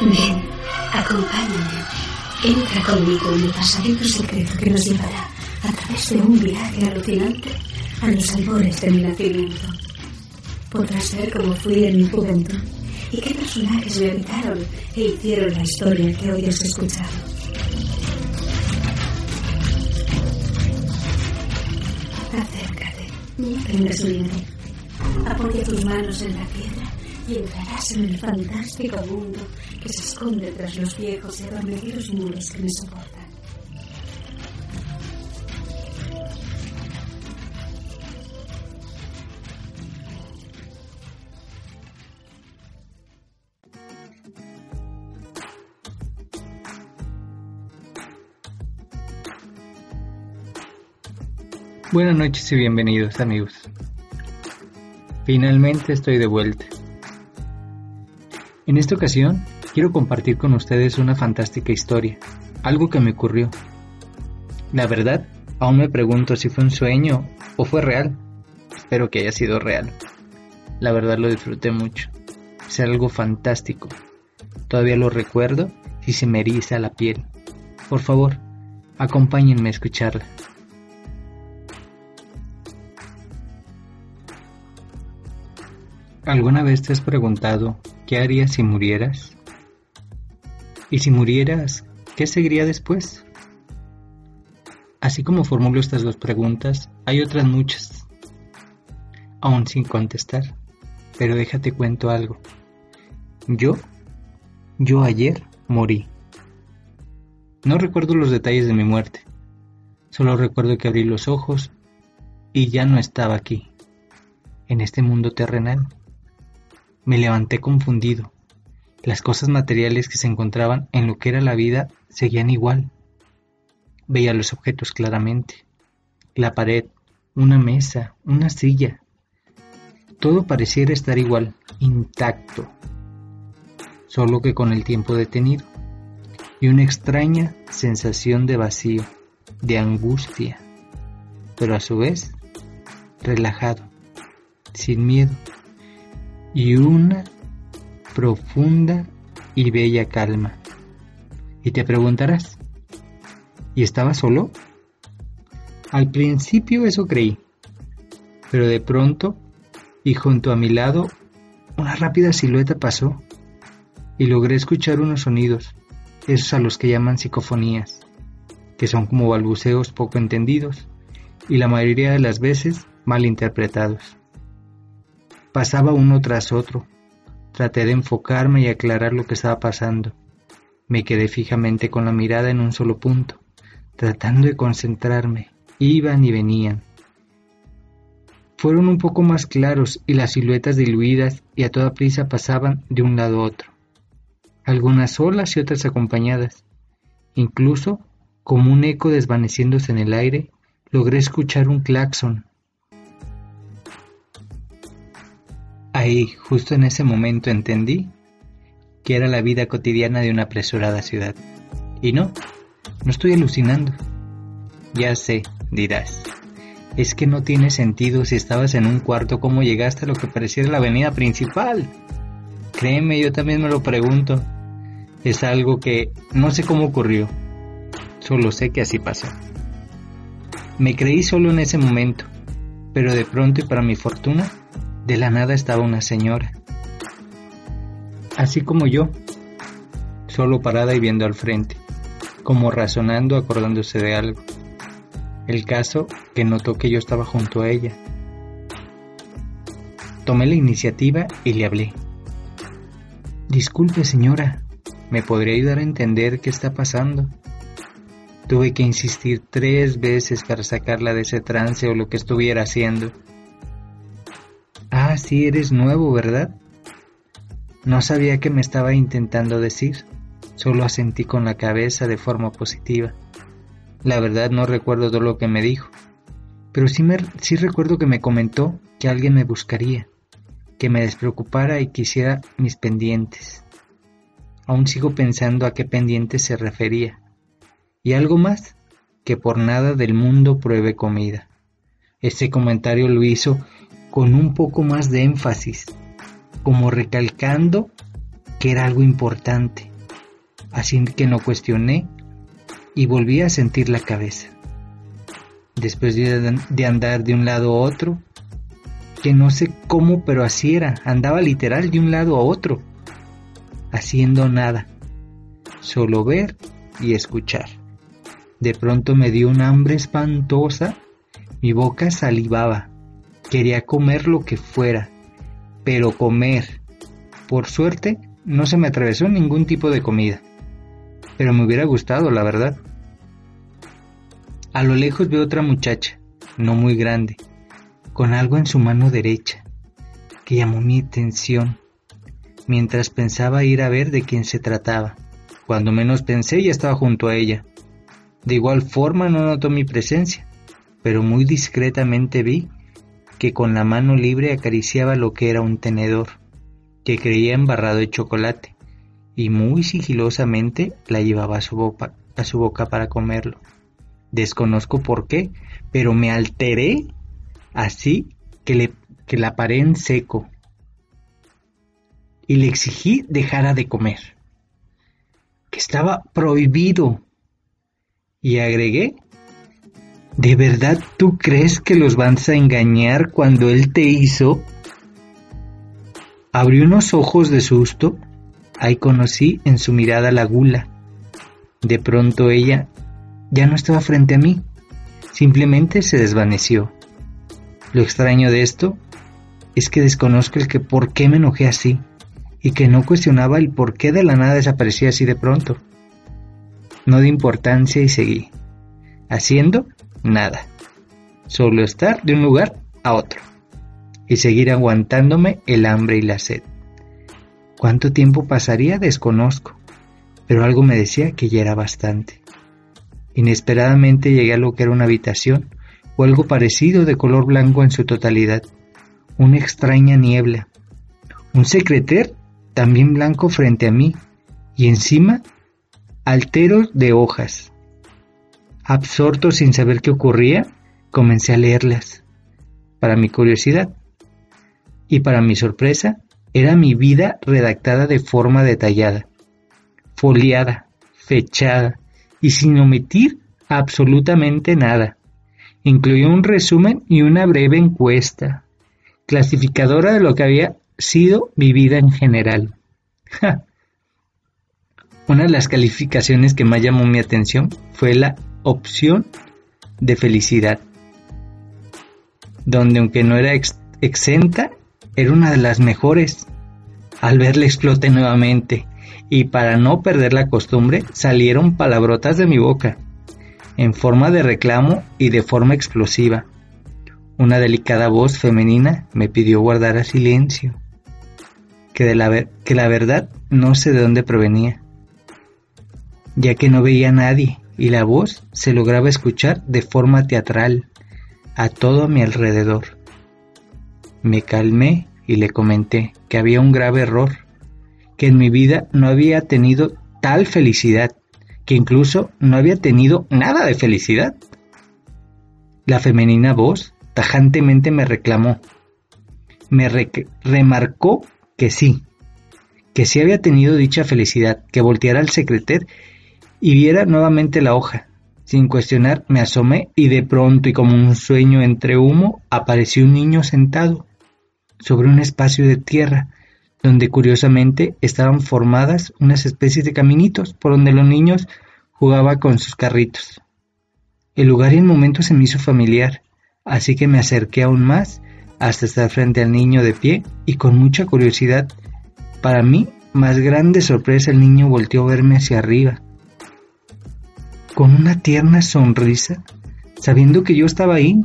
Ven, acompáñame. Entra conmigo en el pasadito secreto que nos llevará a través de un viaje alucinante a los albores de mi nacimiento. Podrás ver cómo fui en mi juventud y qué personajes me habitaron e hicieron la historia que hoy has escuchado. Acércate, no tengas miedo. Apoya tus manos en la piedra y entrarás en el fantástico mundo que se esconde tras los viejos y adormecidos muros que me soportan. Buenas noches y bienvenidos amigos. Finalmente estoy de vuelta. En esta ocasión quiero compartir con ustedes una fantástica historia, algo que me ocurrió. La verdad, aún me pregunto si fue un sueño o fue real. Espero que haya sido real. La verdad lo disfruté mucho. Es algo fantástico. Todavía lo recuerdo y se me eriza la piel. Por favor, acompáñenme a escucharla. ¿Alguna vez te has preguntado qué harías si murieras? Y si murieras, ¿qué seguiría después? Así como formulo estas dos preguntas, hay otras muchas, aún sin contestar. Pero déjate cuento algo. Yo, yo ayer morí. No recuerdo los detalles de mi muerte. Solo recuerdo que abrí los ojos y ya no estaba aquí, en este mundo terrenal. Me levanté confundido. Las cosas materiales que se encontraban en lo que era la vida seguían igual. Veía los objetos claramente. La pared, una mesa, una silla. Todo pareciera estar igual, intacto. Solo que con el tiempo detenido. Y una extraña sensación de vacío, de angustia. Pero a su vez, relajado, sin miedo y una profunda y bella calma. Y te preguntarás, ¿y estaba solo? Al principio eso creí, pero de pronto, y junto a mi lado, una rápida silueta pasó y logré escuchar unos sonidos, esos a los que llaman psicofonías, que son como balbuceos poco entendidos y la mayoría de las veces mal interpretados. Pasaba uno tras otro. Traté de enfocarme y aclarar lo que estaba pasando. Me quedé fijamente con la mirada en un solo punto, tratando de concentrarme. Iban y venían. Fueron un poco más claros y las siluetas diluidas y a toda prisa pasaban de un lado a otro. Algunas solas y otras acompañadas. Incluso, como un eco desvaneciéndose en el aire, logré escuchar un claxon Ahí, justo en ese momento entendí que era la vida cotidiana de una apresurada ciudad. Y no, no estoy alucinando. Ya sé, dirás. Es que no tiene sentido si estabas en un cuarto cómo llegaste a lo que pareciera la avenida principal. Créeme, yo también me lo pregunto. Es algo que no sé cómo ocurrió. Solo sé que así pasó. Me creí solo en ese momento, pero de pronto y para mi fortuna, de la nada estaba una señora, así como yo, solo parada y viendo al frente, como razonando, acordándose de algo. El caso que notó que yo estaba junto a ella. Tomé la iniciativa y le hablé. Disculpe señora, ¿me podría ayudar a entender qué está pasando? Tuve que insistir tres veces para sacarla de ese trance o lo que estuviera haciendo. Ah, sí, eres nuevo, ¿verdad? No sabía qué me estaba intentando decir, solo asentí con la cabeza de forma positiva. La verdad no recuerdo todo lo que me dijo, pero sí, me, sí recuerdo que me comentó que alguien me buscaría, que me despreocupara y quisiera mis pendientes. Aún sigo pensando a qué pendientes se refería. Y algo más, que por nada del mundo pruebe comida. Este comentario lo hizo con un poco más de énfasis, como recalcando que era algo importante, así que no cuestioné y volví a sentir la cabeza. Después de andar de un lado a otro, que no sé cómo, pero así era, andaba literal de un lado a otro, haciendo nada, solo ver y escuchar. De pronto me dio un hambre espantosa, mi boca salivaba, quería comer lo que fuera, pero comer. Por suerte, no se me atravesó ningún tipo de comida, pero me hubiera gustado, la verdad. A lo lejos veo otra muchacha, no muy grande, con algo en su mano derecha, que llamó mi atención, mientras pensaba ir a ver de quién se trataba. Cuando menos pensé ya estaba junto a ella. De igual forma no notó mi presencia, pero muy discretamente vi que con la mano libre acariciaba lo que era un tenedor, que creía embarrado de chocolate, y muy sigilosamente la llevaba a su boca, para comerlo. Desconozco por qué, pero me alteré así que, le, que la paré en seco y le exigí dejara de comer, que estaba prohibido. Y agregué, ¿de verdad tú crees que los vas a engañar cuando él te hizo? Abrió unos ojos de susto, ahí conocí en su mirada la gula. De pronto ella ya no estaba frente a mí, simplemente se desvaneció. Lo extraño de esto es que desconozco el que por qué me enojé así y que no cuestionaba el por qué de la nada desaparecía así de pronto. No di importancia y seguí, haciendo nada, solo estar de un lugar a otro y seguir aguantándome el hambre y la sed. ¿Cuánto tiempo pasaría? Desconozco, pero algo me decía que ya era bastante. Inesperadamente llegué a lo que era una habitación o algo parecido de color blanco en su totalidad, una extraña niebla, un secreter también blanco frente a mí y encima alteros de hojas. Absorto sin saber qué ocurría, comencé a leerlas. Para mi curiosidad y para mi sorpresa, era mi vida redactada de forma detallada, foliada, fechada, y sin omitir absolutamente nada. Incluyó un resumen y una breve encuesta, clasificadora de lo que había sido mi vida en general. Una de las calificaciones que más llamó mi atención fue la opción de felicidad, donde aunque no era exenta, era una de las mejores. Al verla exploté nuevamente y para no perder la costumbre salieron palabrotas de mi boca, en forma de reclamo y de forma explosiva. Una delicada voz femenina me pidió guardar silencio, que, de la, que la verdad no sé de dónde provenía, ya que no veía a nadie y la voz se lograba escuchar de forma teatral a todo mi alrededor. Me calmé y le comenté que había un grave error que en mi vida no había tenido tal felicidad, que incluso no había tenido nada de felicidad. La femenina voz tajantemente me reclamó, me remarcó que sí, que sí había tenido dicha felicidad, que volteara al secreter y viera nuevamente la hoja. Sin cuestionar, me asomé y de pronto y como un sueño entre humo apareció un niño sentado sobre un espacio de tierra donde curiosamente estaban formadas unas especies de caminitos por donde los niños jugaban con sus carritos. El lugar y el momento se me hizo familiar, así que me acerqué aún más hasta estar frente al niño de pie y con mucha curiosidad. Para mí, más grande sorpresa, el niño volteó a verme hacia arriba. Con una tierna sonrisa, sabiendo que yo estaba ahí,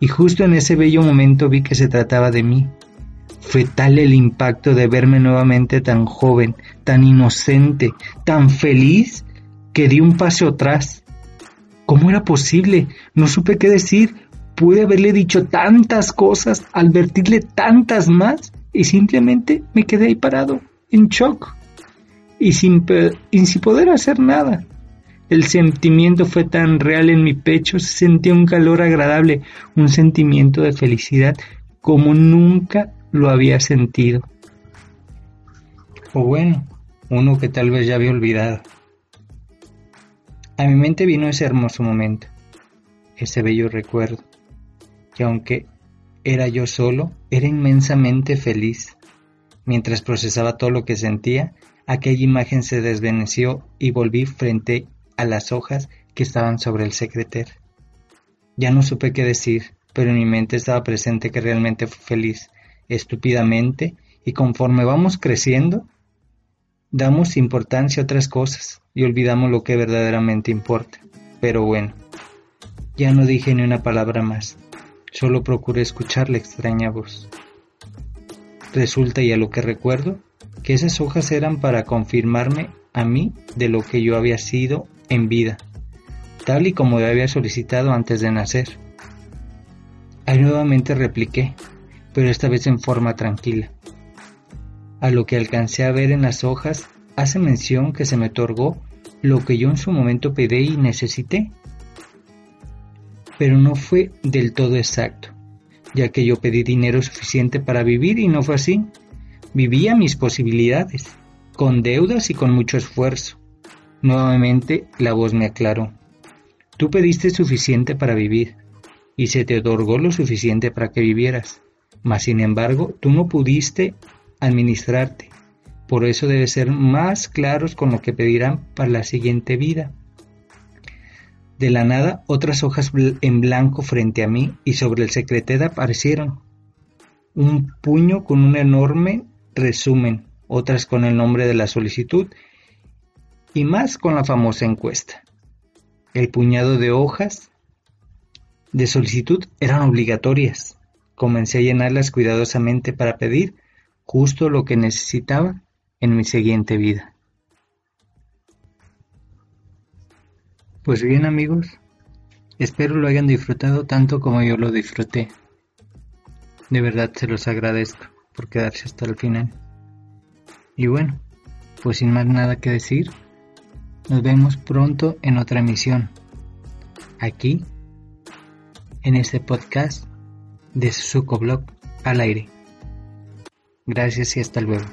y justo en ese bello momento vi que se trataba de mí. Fue tal el impacto de verme nuevamente tan joven, tan inocente, tan feliz, que di un paso atrás. ¿Cómo era posible? No supe qué decir. Pude haberle dicho tantas cosas, advertirle tantas más, y simplemente me quedé ahí parado, en shock, y sin, y sin poder hacer nada. El sentimiento fue tan real en mi pecho, se sentía un calor agradable, un sentimiento de felicidad como nunca lo había sentido. O bueno, uno que tal vez ya había olvidado. A mi mente vino ese hermoso momento, ese bello recuerdo, que aunque era yo solo, era inmensamente feliz. Mientras procesaba todo lo que sentía, aquella imagen se desvaneció y volví frente a las hojas que estaban sobre el secreter. Ya no supe qué decir, pero en mi mente estaba presente que realmente fui feliz, estúpidamente, y conforme vamos creciendo, damos importancia a otras cosas y olvidamos lo que verdaderamente importa. Pero bueno, ya no dije ni una palabra más, solo procuré escuchar la extraña voz. Resulta, y a lo que recuerdo, que esas hojas eran para confirmarme a mí de lo que yo había sido en vida, tal y como había solicitado antes de nacer. Ahí nuevamente repliqué, pero esta vez en forma tranquila. A lo que alcancé a ver en las hojas hace mención que se me otorgó lo que yo en su momento pedí y necesité. Pero no fue del todo exacto, ya que yo pedí dinero suficiente para vivir y no fue así. Vivía mis posibilidades, con deudas y con mucho esfuerzo. Nuevamente la voz me aclaró. Tú pediste suficiente para vivir, y se te otorgó lo suficiente para que vivieras. Mas sin embargo, tú no pudiste administrarte. Por eso debes ser más claros con lo que pedirán para la siguiente vida. De la nada, otras hojas en blanco frente a mí y sobre el secreted aparecieron. Un puño con un enorme resumen, otras con el nombre de la solicitud y más con la famosa encuesta. El puñado de hojas de solicitud eran obligatorias. Comencé a llenarlas cuidadosamente para pedir justo lo que necesitaba en mi siguiente vida. Pues bien amigos, espero lo hayan disfrutado tanto como yo lo disfruté. De verdad se los agradezco por quedarse hasta el final. Y bueno, pues sin más nada que decir, nos vemos pronto en otra emisión, aquí, en este podcast de Suco Blog al aire. Gracias y hasta luego.